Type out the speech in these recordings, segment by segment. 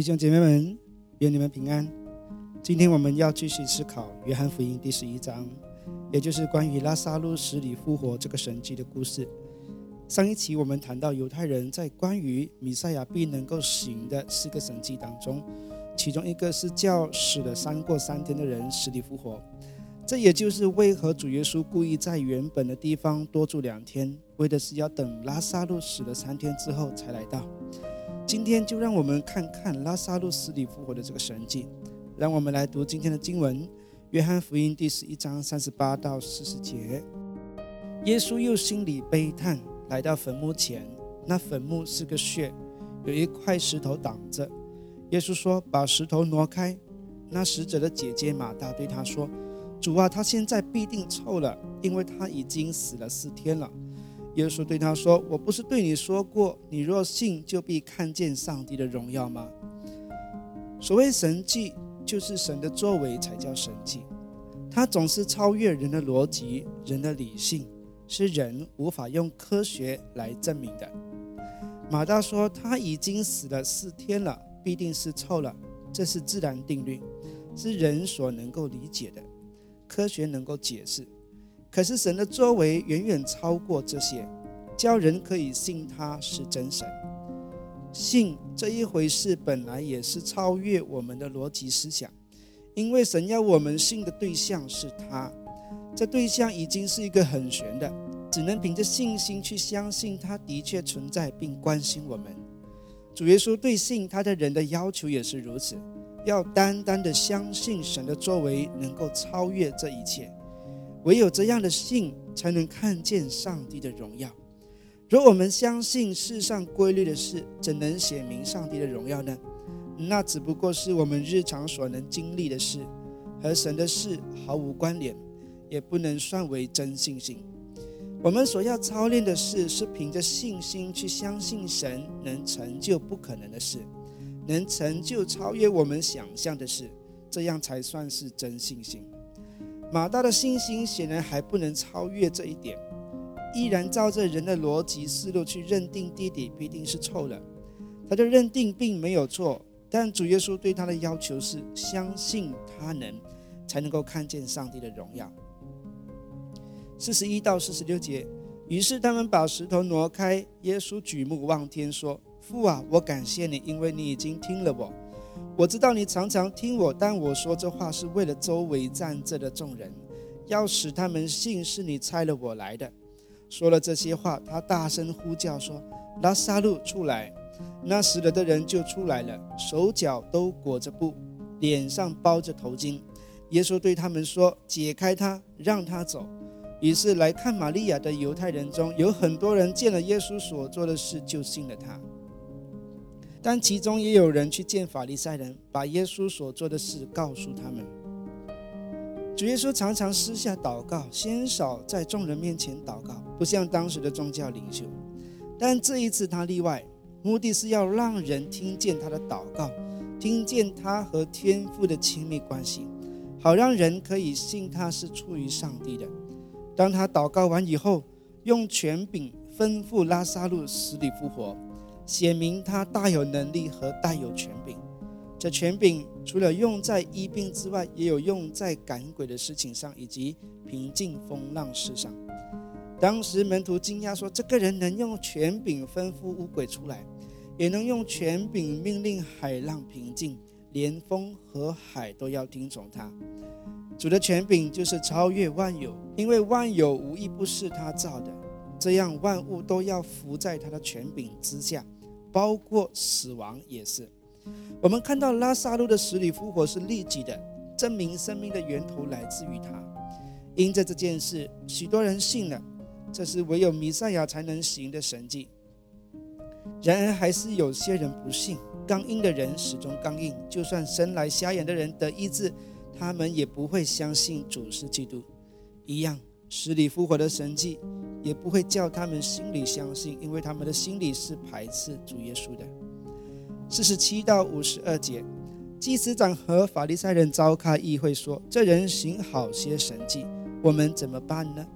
弟兄姐妹们，愿你们平安。今天我们要继续思考约翰福音第十一章，也就是关于拉萨路死里复活这个神迹的故事。上一期我们谈到犹太人在关于弥赛亚必能够行的四个神迹当中，其中一个是叫死了三过三天的人死里复活。这也就是为何主耶稣故意在原本的地方多住两天，为的是要等拉萨路死了三天之后才来到。今天就让我们看看拉萨路死里复活的这个神迹。让我们来读今天的经文，《约翰福音》第十一章三十八到四十节。耶稣又心里悲叹，来到坟墓前，那坟墓是个穴，有一块石头挡着。耶稣说：“把石头挪开。”那死者的姐姐马大对他说。主啊，他现在必定臭了，因为他已经死了四天了。耶稣对他说：“我不是对你说过，你若信，就必看见上帝的荣耀吗？”所谓神迹，就是神的作为才叫神迹。他总是超越人的逻辑、人的理性，是人无法用科学来证明的。马大说：“他已经死了四天了，必定是臭了，这是自然定律，是人所能够理解的。”科学能够解释，可是神的作为远远超过这些，叫人可以信他是真神。信这一回事本来也是超越我们的逻辑思想，因为神要我们信的对象是他，这对象已经是一个很玄的，只能凭着信心去相信他的确存在并关心我们。主耶稣对信他的人的要求也是如此。要单单的相信神的作为能够超越这一切，唯有这样的信，才能看见上帝的荣耀。若我们相信世上规律的事，怎能显明上帝的荣耀呢？那只不过是我们日常所能经历的事，和神的事毫无关联，也不能算为真信心。我们所要操练的事，是凭着信心去相信神能成就不可能的事。能成就超越我们想象的事，这样才算是真信心。马大的信心显然还不能超越这一点，依然照着人的逻辑思路去认定弟弟必定是臭了。他的认定并没有错，但主耶稣对他的要求是相信他能，才能够看见上帝的荣耀。四十一到四十六节，于是他们把石头挪开，耶稣举目望天说。父啊，我感谢你，因为你已经听了我。我知道你常常听我，但我说这话是为了周围站着的众人，要使他们信是你差了我来的。说了这些话，他大声呼叫说：“拉萨路出来！”那死了的人就出来了，手脚都裹着布，脸上包着头巾。耶稣对他们说：“解开他，让他走。”于是来看玛利亚的犹太人中有很多人见了耶稣所做的事，就信了他。但其中也有人去见法利赛人，把耶稣所做的事告诉他们。主耶稣常常私下祷告，鲜少在众人面前祷告，不像当时的宗教领袖。但这一次他例外，目的是要让人听见他的祷告，听见他和天父的亲密关系，好让人可以信他是出于上帝的。当他祷告完以后，用权柄吩咐拉萨路死里复活。显明他大有能力和带有权柄。这权柄除了用在医病之外，也有用在赶鬼的事情上，以及平静风浪事上。当时门徒惊讶说：“这个人能用权柄吩咐乌鬼出来，也能用权柄命令海浪平静，连风和海都要听从他。主的权柄就是超越万有，因为万有无一不是他造的，这样万物都要服在他的权柄之下。”包括死亡也是。我们看到拉萨路的死里复活是立即的，证明生命的源头来自于他。因着这件事，许多人信了，这是唯有弥赛亚才能行的神迹。然而，还是有些人不信，刚硬的人始终刚硬。就算生来瞎眼的人得医治，他们也不会相信主是基督。一样，死里复活的神迹。也不会叫他们心里相信，因为他们的心里是排斥主耶稣的。四十七到五十二节，祭司长和法利赛人召开议会说：“这人行好些神迹，我们怎么办呢？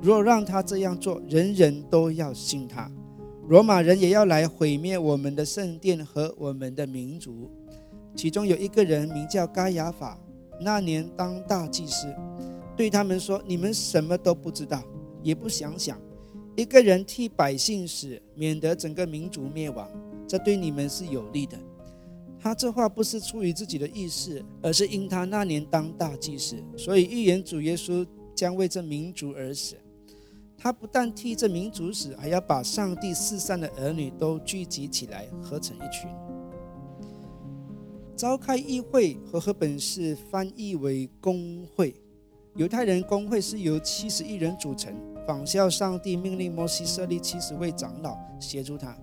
若让他这样做，人人都要信他；罗马人也要来毁灭我们的圣殿和我们的民族。其中有一个人名叫该亚法，那年当大祭司，对他们说：“你们什么都不知道，也不想想，一个人替百姓死，免得整个民族灭亡，这对你们是有利的。”他这话不是出于自己的意思，而是因他那年当大祭司，所以预言主耶稣将为这民族而死。他不但替这民族死，还要把上帝世上的儿女都聚集起来，合成一群。召开议会和合本是翻译为公会。犹太人公会是由七十亿人组成，仿效上帝命令摩西设立七十位长老协助他。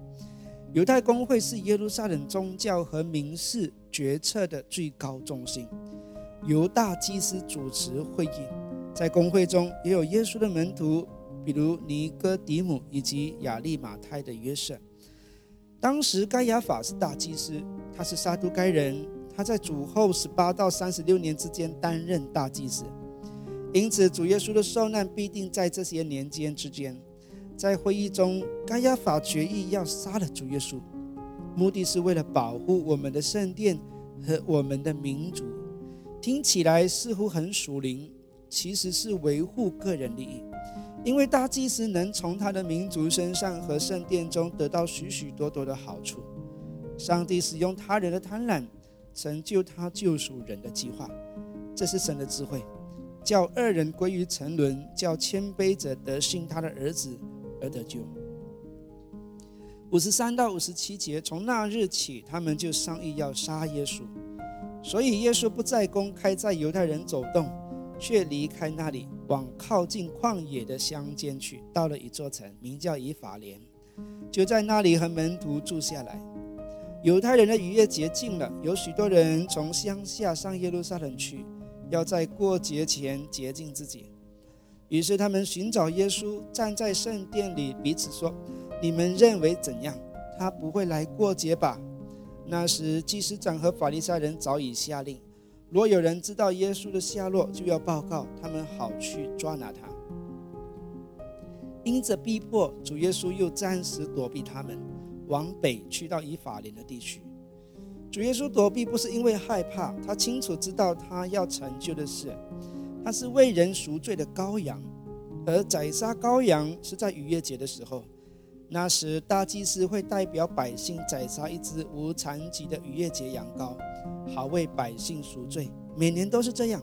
犹太公会是耶路撒冷宗教和民事决策的最高中心，由大祭司主持会议。在公会中也有耶稣的门徒，比如尼哥底姆以及亚利马泰的约瑟。当时该亚法是大祭司，他是撒都该人，他在主后十八到三十六年之间担任大祭司，因此主耶稣的受难必定在这些年间之间。在会议中，该亚法决议要杀了主耶稣，目的是为了保护我们的圣殿和我们的民族。听起来似乎很属灵，其实是维护个人利益。因为大祭司能从他的民族身上和圣殿中得到许许多多的好处，上帝使用他人的贪婪成就他救赎人的计划，这是神的智慧，叫二人归于沉沦，叫谦卑者得信他的儿子而得救。五十三到五十七节，从那日起，他们就商议要杀耶稣，所以耶稣不再公开在犹太人走动。却离开那里，往靠近旷野的乡间去。到了一座城，名叫以法莲，就在那里和门徒住下来。犹太人的逾越节近了，有许多人从乡下上耶路撒冷去，要在过节前洁净自己。于是他们寻找耶稣，站在圣殿里，彼此说：“你们认为怎样？他不会来过节吧？”那时祭司长和法利赛人早已下令。若有人知道耶稣的下落，就要报告他们，好去抓拿他。因着逼迫，主耶稣又暂时躲避他们，往北去到以法莲的地区。主耶稣躲避不是因为害怕，他清楚知道他要成就的事，他是为人赎罪的羔羊，而宰杀羔羊是在逾越节的时候。那时大祭司会代表百姓宰杀一只无残疾的逾越节羊羔。好为百姓赎罪，每年都是这样。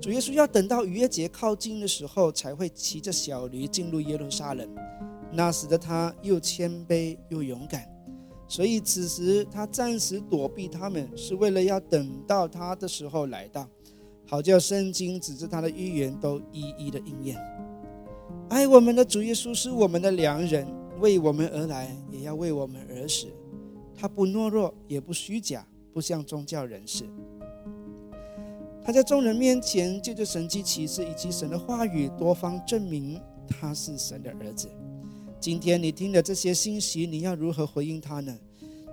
主耶稣要等到逾越节靠近的时候，才会骑着小驴进入耶路撒冷。那时的他又谦卑又勇敢，所以此时他暂时躲避他们，是为了要等到他的时候来到，好叫圣经指着他的预言都一一的应验。爱我们的主耶稣是我们的良人，为我们而来，也要为我们而死。他不懦弱，也不虚假。不像宗教人士，他在众人面前借着神迹启示以及神的话语，多方证明他是神的儿子。今天你听了这些信息，你要如何回应他呢？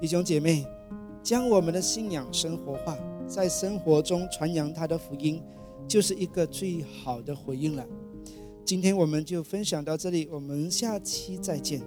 弟兄姐妹，将我们的信仰生活化，在生活中传扬他的福音，就是一个最好的回应了。今天我们就分享到这里，我们下期再见。